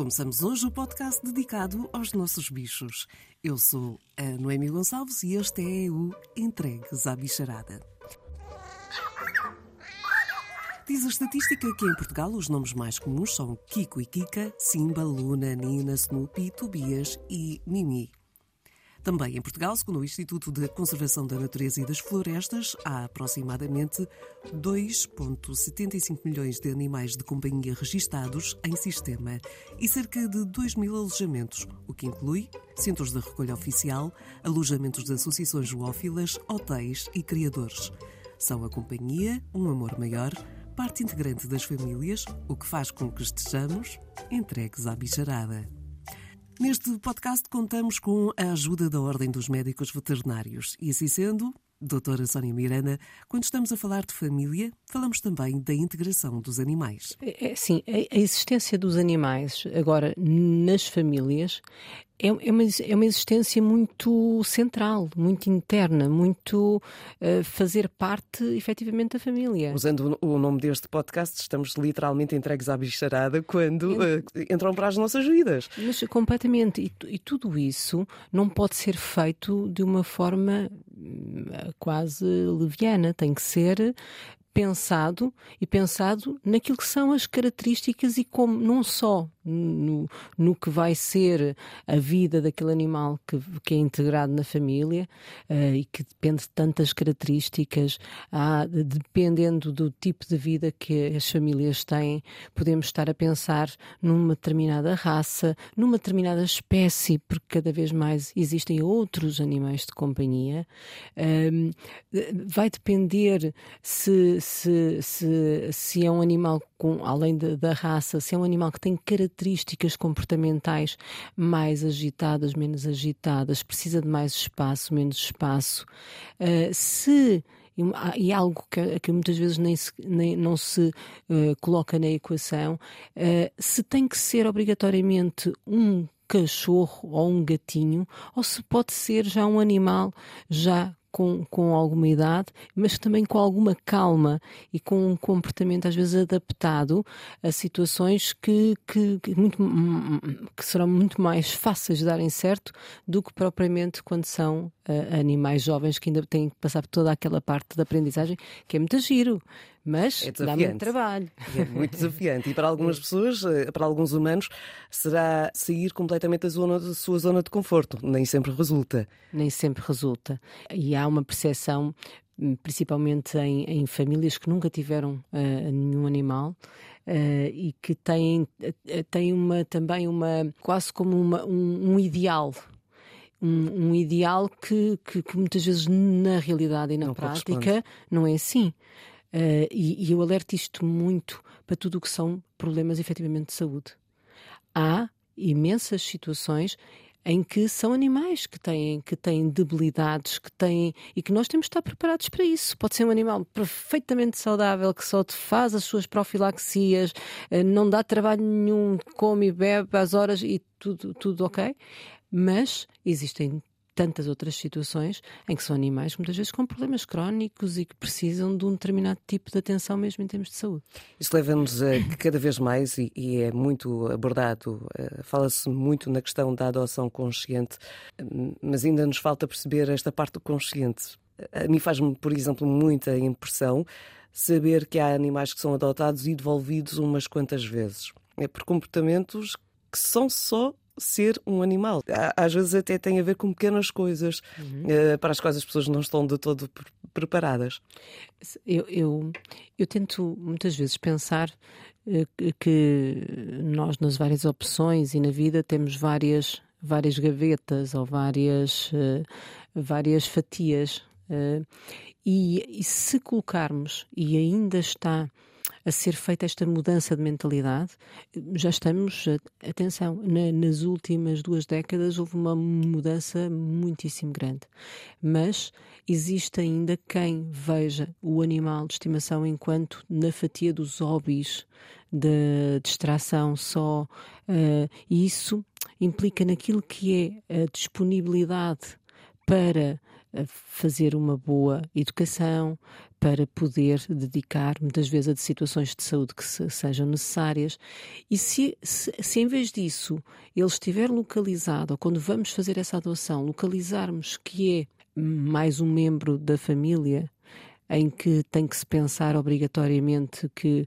Começamos hoje o podcast dedicado aos nossos bichos. Eu sou a Noemi Gonçalves e este é o Entregues à Bicharada. Diz a estatística que em Portugal os nomes mais comuns são Kiko e Kika, Simba, Luna, Nina, Snoopy, Tobias e Mimi. Também em Portugal, segundo o Instituto de Conservação da Natureza e das Florestas, há aproximadamente 2,75 milhões de animais de companhia registados em sistema e cerca de 2 mil alojamentos, o que inclui centros de recolha oficial, alojamentos de associações zoófilas, hotéis e criadores. São a companhia, um amor maior, parte integrante das famílias, o que faz com que estejamos entregues à bicharada. Neste podcast contamos com a ajuda da Ordem dos Médicos Veterinários e, assim sendo, doutora Sónia Miranda, quando estamos a falar de família, falamos também da integração dos animais. É, sim, a existência dos animais agora nas famílias é, é, uma, é uma existência muito central, muito interna, muito uh, fazer parte efetivamente da família. Usando o nome deste podcast, estamos literalmente entregues à bicharada quando uh, entram para as nossas vidas. Mas completamente. E, e tudo isso não pode ser feito de uma forma hum, quase leviana, tem que ser pensado e pensado naquilo que são as características e como não só no, no que vai ser a vida daquele animal que, que é integrado na família uh, e que depende de tantas características, ah, dependendo do tipo de vida que as famílias têm, podemos estar a pensar numa determinada raça, numa determinada espécie, porque cada vez mais existem outros animais de companhia. Uh, vai depender se se, se, se é um animal com, além de, da raça, se é um animal que tem características comportamentais mais agitadas, menos agitadas, precisa de mais espaço, menos espaço. Uh, se e algo que, que, muitas vezes nem, se, nem não se uh, coloca na equação, uh, se tem que ser obrigatoriamente um cachorro ou um gatinho, ou se pode ser já um animal já com, com alguma idade, mas também com alguma calma e com um comportamento às vezes adaptado a situações que, que, que, muito, que serão muito mais fáceis de darem certo do que propriamente quando são uh, animais jovens que ainda têm que passar por toda aquela parte da aprendizagem que é muito giro mas é dá muito trabalho. É muito desafiante. E para algumas pessoas, eh, para alguns humanos, será sair completamente da, zona, da sua zona de conforto. Nem sempre resulta. Nem sempre resulta. E há uma percepção hum, principalmente em, em, famílias que nunca tiveram uh, nenhum animal. Uh, e que têm, têm uma, também uma quase como uma, um, um ideal um, um, ideal que, que, que, muitas vezes na realidade e na não prática não é assim. Uh, e, e eu alerto isto muito para tudo o que são problemas efetivamente de saúde. Há imensas situações em que são animais que têm, que têm debilidades, que têm e que nós temos de estar preparados para isso. Pode ser um animal perfeitamente saudável que só te faz as suas profilaxias, eh, não dá trabalho nenhum, come e bebe às horas e tudo, tudo ok. Mas existem tantas outras situações em que são animais muitas vezes com problemas crónicos e que precisam de um determinado tipo de atenção mesmo em termos de saúde. Isso leva-nos a que cada vez mais, e, e é muito abordado, uh, fala-se muito na questão da adoção consciente, mas ainda nos falta perceber esta parte do consciente. A mim faz-me, por exemplo, muita impressão saber que há animais que são adotados e devolvidos umas quantas vezes. É por comportamentos que são só ser um animal. Às vezes até tem a ver com pequenas coisas uhum. uh, para as quais as pessoas não estão de todo preparadas. Eu, eu, eu tento muitas vezes pensar uh, que nós, nas várias opções e na vida, temos várias, várias gavetas ou várias, uh, várias fatias. E, e se colocarmos, e ainda está a ser feita esta mudança de mentalidade. Já estamos, atenção, na, nas últimas duas décadas houve uma mudança muitíssimo grande, mas existe ainda quem veja o animal de estimação enquanto na fatia dos hobbies de distração só, uh, e isso implica naquilo que é a disponibilidade para fazer uma boa educação, para poder dedicar muitas vezes a situações de saúde que se, sejam necessárias. E se, se, se, em vez disso ele estiver localizado, ou quando vamos fazer essa adoção, localizarmos que é mais um membro da família em que tem que se pensar obrigatoriamente que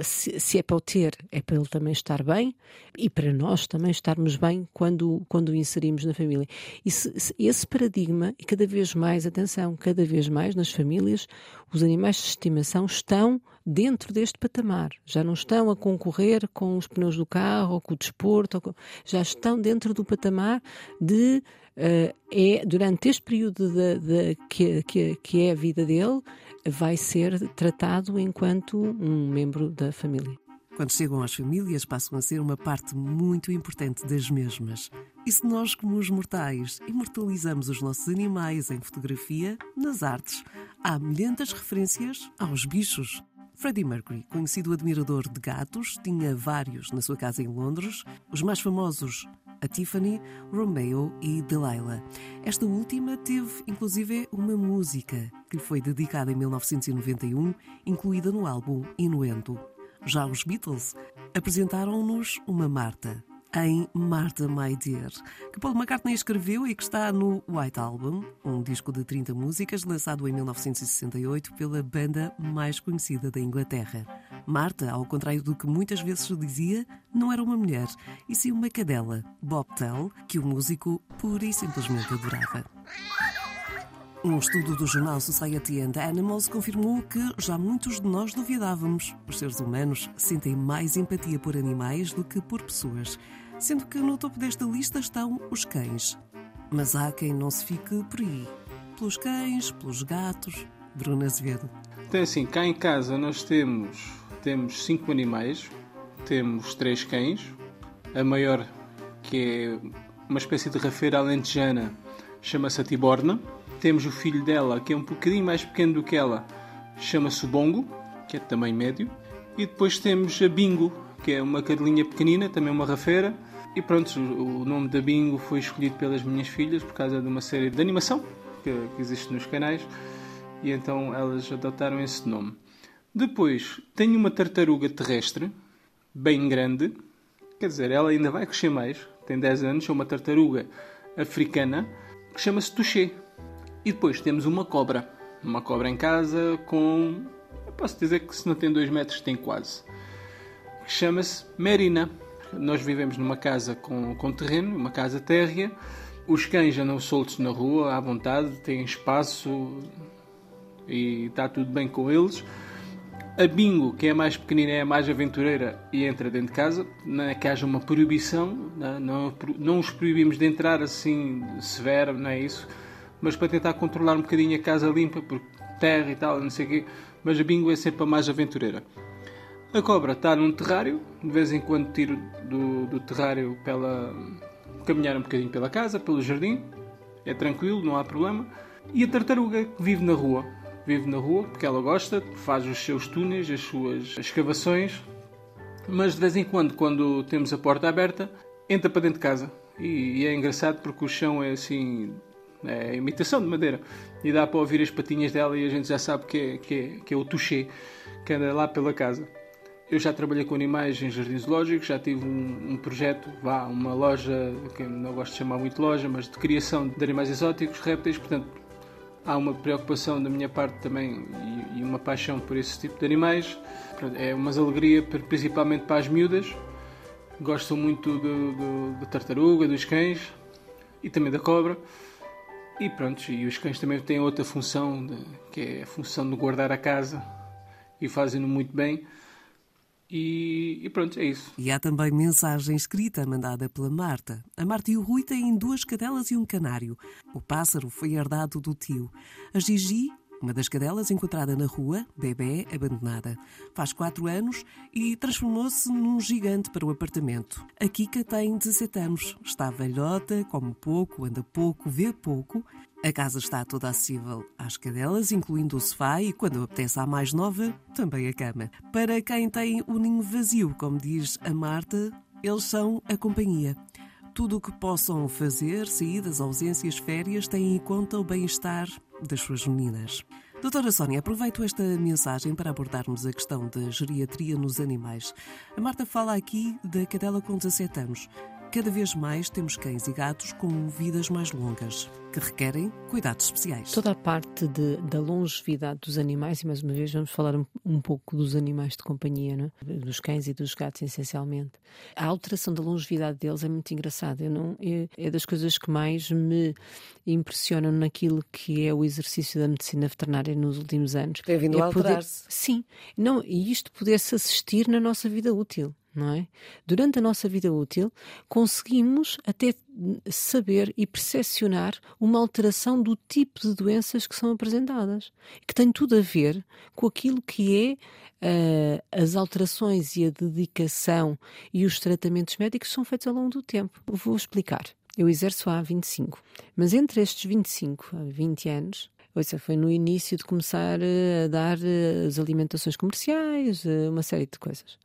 se, se, é para o ter, é para ele também estar bem e para nós também estarmos bem quando, quando o inserimos na família. E se, se, esse paradigma, e cada vez mais, atenção, cada vez mais nas famílias, os animais de estimação estão dentro deste patamar. Já não estão a concorrer com os pneus do carro ou com o desporto, com... já estão dentro do patamar de é durante este período de, de, que, que, que é a vida dele, vai ser tratado enquanto um membro da família. Quando chegam às famílias, passam a ser uma parte muito importante das mesmas. E se nós, como os mortais, imortalizamos os nossos animais em fotografia, nas artes, há milhentas referências aos bichos. Freddie Mercury, conhecido admirador de gatos, tinha vários na sua casa em Londres. Os mais famosos a Tiffany, Romeo e Delilah. Esta última teve, inclusive, uma música que lhe foi dedicada em 1991, incluída no álbum Inuendo. Já os Beatles apresentaram-nos uma Marta, em Martha My Dear, que Paul McCartney escreveu e que está no White Album, um disco de 30 músicas lançado em 1968 pela banda mais conhecida da Inglaterra. Marta, ao contrário do que muitas vezes se dizia, não era uma mulher, e sim uma cadela, Bobtail, que o músico pura e simplesmente adorava. Um estudo do jornal Society and Animals confirmou que já muitos de nós duvidávamos. Os seres humanos sentem mais empatia por animais do que por pessoas sendo que no topo desta lista estão os cães. Mas há quem não se fique por aí. Pelos cães, pelos gatos. Bruna Azevedo. Então, assim, cá em casa nós temos, temos cinco animais, temos três cães, a maior, que é uma espécie de rafeira alentejana, chama-se a Tiborna. Temos o filho dela, que é um bocadinho mais pequeno do que ela, chama-se Bongo, que é tamanho médio. E depois temos a Bingo, que é uma cadelinha pequenina, também uma rafeira, e pronto, o nome da Bingo foi escolhido pelas minhas filhas por causa de uma série de animação que, que existe nos canais e então elas adotaram esse nome. Depois tenho uma tartaruga terrestre, bem grande, quer dizer, ela ainda vai crescer mais, tem 10 anos, é uma tartaruga africana que chama-se Touché. E depois temos uma cobra, uma cobra em casa com, eu posso dizer que se não tem 2 metros, tem quase, chama-se Merina. Nós vivemos numa casa com, com terreno, uma casa térrea. Os cães andam soltos na rua, à vontade, têm espaço e está tudo bem com eles. A Bingo, que é a mais pequenina, é a mais aventureira e entra dentro de casa. Não é que haja uma proibição, não, não, não os proibimos de entrar assim severo, não é isso. Mas para tentar controlar um bocadinho a casa limpa, por terra e tal, não sei o quê. Mas a Bingo é sempre a mais aventureira. A cobra está num terrário, de vez em quando tiro do, do terrário para ela caminhar um bocadinho pela casa, pelo jardim, é tranquilo, não há problema. E a tartaruga vive na rua, vive na rua porque ela gosta, faz os seus túneis, as suas escavações, mas de vez em quando, quando temos a porta aberta, entra para dentro de casa. E, e é engraçado porque o chão é assim, é imitação de madeira, e dá para ouvir as patinhas dela e a gente já sabe que é, que é, que é o touché que anda lá pela casa. Eu já trabalhei com animais em jardins zoológicos, já tive um, um, projeto, vá, uma loja, que não gosto de chamar muito loja, mas de criação de animais exóticos, répteis, portanto há uma preocupação da minha parte também e, e uma paixão por esse tipo de animais. É uma alegria principalmente para as miúdas, gostam muito da tartaruga, dos cães e também da cobra. E pronto, e os cães também têm outra função, de, que é a função de guardar a casa e fazem-no muito bem. E, e, pronto, é isso. E há também mensagem escrita mandada pela Marta. A Marta e o Rui têm duas cadelas e um canário. O pássaro foi herdado do tio. A Gigi uma das cadelas encontrada na rua, bebê abandonada. Faz quatro anos e transformou-se num gigante para o apartamento. A Kika tem 17 anos, está velhota, come pouco, anda pouco, vê pouco. A casa está toda acessível às cadelas, incluindo o sofá e, quando apetece à mais nova, também a cama. Para quem tem o ninho vazio, como diz a Marta, eles são a companhia. tudo o que possam fazer, saídas, ausências, férias, têm em conta o bem-estar das suas meninas. Doutora Sónia, aproveito esta mensagem para abordarmos a questão da geriatria nos animais. A Marta fala aqui da cadela com 17 anos. Cada vez mais temos cães e gatos com vidas mais longas, que requerem cuidados especiais. Toda a parte de, da longevidade dos animais, e mais uma vez vamos falar um, um pouco dos animais de companhia, não é? dos cães e dos gatos, essencialmente. A alteração da longevidade deles é muito engraçada. Eu não, é, é das coisas que mais me impressionam naquilo que é o exercício da medicina veterinária nos últimos anos. Tem vindo é a alterar-se. Sim, não, e isto poder-se assistir na nossa vida útil não é? Durante a nossa vida útil, conseguimos até saber e percepcionar uma alteração do tipo de doenças que são apresentadas, que tem tudo a ver com aquilo que é uh, as alterações e a dedicação e os tratamentos médicos que são feitos ao longo do tempo. Vou explicar. Eu exerço há 25, mas entre estes 25 a 20 anos, Ouça, foi no início de começar eh, a dar eh, as alimentações comerciais, uma série de coisas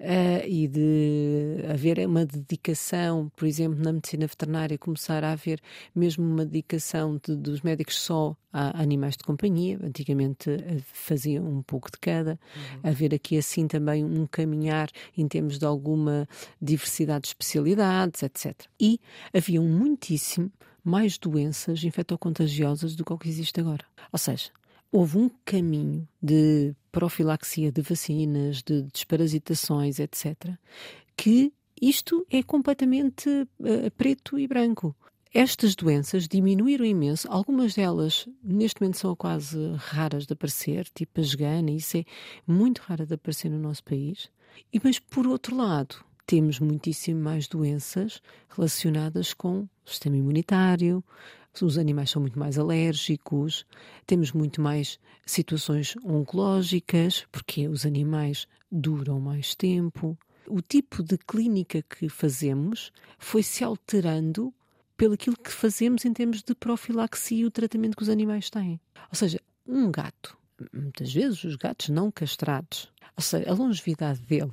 uh, e de haver uma dedicação, por exemplo, na medicina veterinária, começar a haver mesmo uma dedicação de, dos médicos só a animais de companhia. Antigamente faziam um pouco de cada. Uhum. Haver aqui assim também um caminhar em termos de alguma diversidade de especialidades, etc. E haviam muitíssimo mais doenças infectocontagiosas do que o que existe agora. Ou seja, houve um caminho de profilaxia de vacinas, de desparasitações, etc., que isto é completamente uh, preto e branco. Estas doenças diminuíram imenso, algumas delas neste momento são quase raras de aparecer, tipo a esgana, isso é muito raro de aparecer no nosso país. E, mas por outro lado, temos muitíssimo mais doenças relacionadas com o sistema imunitário, os animais são muito mais alérgicos, temos muito mais situações oncológicas, porque os animais duram mais tempo. O tipo de clínica que fazemos foi se alterando pelo aquilo que fazemos em termos de profilaxia e o tratamento que os animais têm. Ou seja, um gato, muitas vezes os gatos não castrados, ou seja, a longevidade dele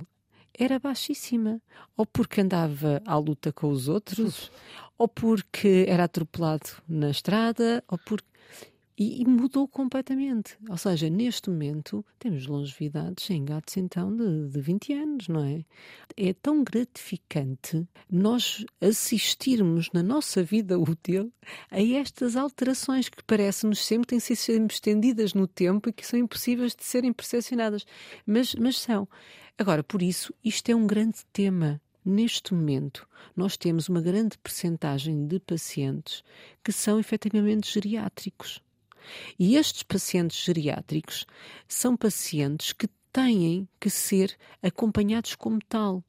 era baixíssima. Ou porque andava à luta com os outros, ou porque era atropelado na estrada, ou porque. E, e, mudou completamente. Ou seja, neste momento temos longevidades em gatos então de, de 20 anos, não é? É tão gratificante nós assistirmos na nossa vida útil a estas alterações que parece-nos sempre têm sido estendidas no tempo e que são impossíveis de serem percepcionadas. Mas, mas são. Agora, por isso, isto é um grande tema. Neste momento, nós temos uma grande percentagem de pacientes que são efetivamente geriátricos. E estes pacientes geriátricos são pacientes que têm que ser acompanhados como tal.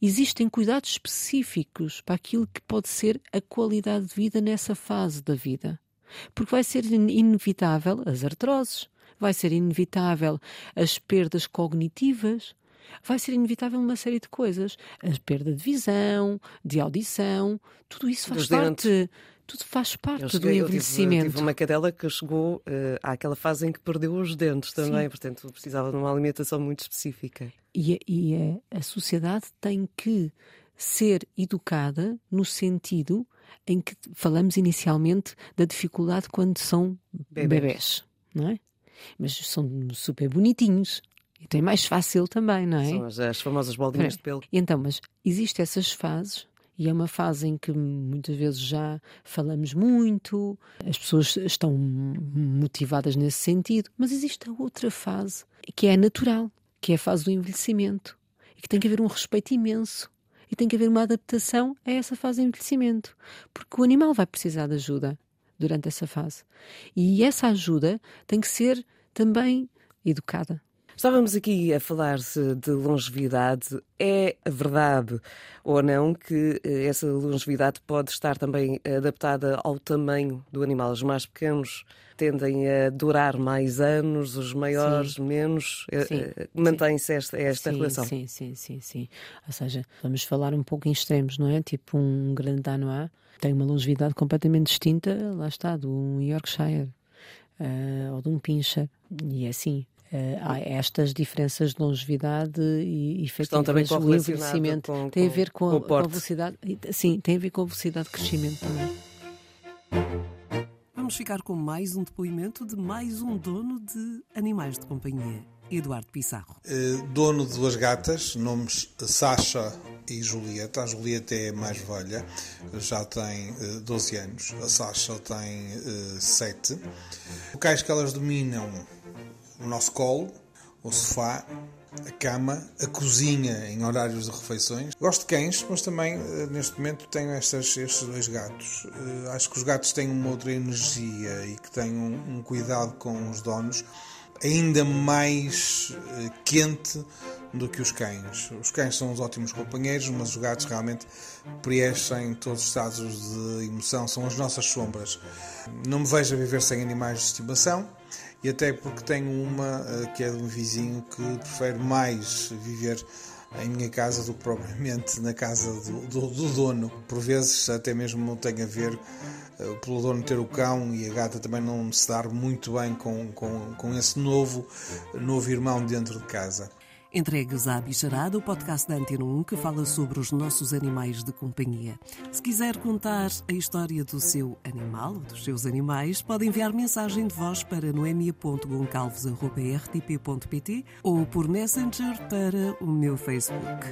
Existem cuidados específicos para aquilo que pode ser a qualidade de vida nessa fase da vida. Porque vai ser inevitável as artroses, vai ser inevitável as perdas cognitivas, vai ser inevitável uma série de coisas. A perda de visão, de audição, tudo isso faz parte. Tudo faz parte cheguei, do envelhecimento. Eu tive, tive, uma cadela que chegou uh, àquela fase em que perdeu os dentes também, Sim. portanto precisava de uma alimentação muito específica. E, e a, a sociedade tem que ser educada no sentido em que falamos inicialmente da dificuldade quando são bebés, bebés não é? Mas são super bonitinhos, e tem mais fácil também, não é? São as, as famosas bolinhas é. de pelo. Então, mas existem essas fases e é uma fase em que muitas vezes já falamos muito, as pessoas estão motivadas nesse sentido, mas existe a outra fase que é natural, que é a fase do envelhecimento e que tem que haver um respeito imenso e tem que haver uma adaptação a essa fase de envelhecimento, porque o animal vai precisar de ajuda durante essa fase e essa ajuda tem que ser também educada. Estávamos aqui a falar de longevidade. É verdade ou não que eh, essa longevidade pode estar também adaptada ao tamanho do animal? Os mais pequenos tendem a durar mais anos, os maiores sim. menos. Eh, eh, mantém-se esta, esta sim, relação? Sim, sim, sim, sim. Ou seja, vamos falar um pouco em extremos, não é? Tipo um grande Danois tem uma longevidade completamente distinta, lá está, do Yorkshire uh, ou de um pincher. E é assim, Uh, há estas diferenças de longevidade e Estão também com o envelhecimento. Com, tem a ver com, com, a, com a velocidade. Sim, tem a ver com a velocidade de crescimento também. Vamos ficar com mais um depoimento de mais um dono de animais de companhia. Eduardo Pissarro. Uh, dono de duas gatas, nomes Sasha e Julieta. A Julieta é mais velha, já tem uh, 12 anos. A Sasha tem uh, 7. Locais que elas dominam o nosso colo, o sofá, a cama, a cozinha em horários de refeições. Gosto de cães, mas também eh, neste momento tenho estas, estes dois gatos. Eh, acho que os gatos têm uma outra energia e que têm um, um cuidado com os donos ainda mais eh, quente do que os cães. Os cães são os ótimos companheiros, mas os gatos realmente preenchem todos os estados de emoção, são as nossas sombras. Não me vejo a viver sem animais de estimação e até porque tenho uma eh, que é de um vizinho que prefere mais viver em minha casa do que propriamente na casa do, do, do dono. Por vezes até mesmo tem a ver uh, pelo dono ter o cão e a gata também não se dar muito bem com, com, com esse novo, novo irmão dentro de casa. Entregues à Bicharada, o podcast da Antena 1 que fala sobre os nossos animais de companhia. Se quiser contar a história do seu animal ou dos seus animais, pode enviar mensagem de voz para noemia.goncalves.rtp.pt ou por Messenger para o meu Facebook.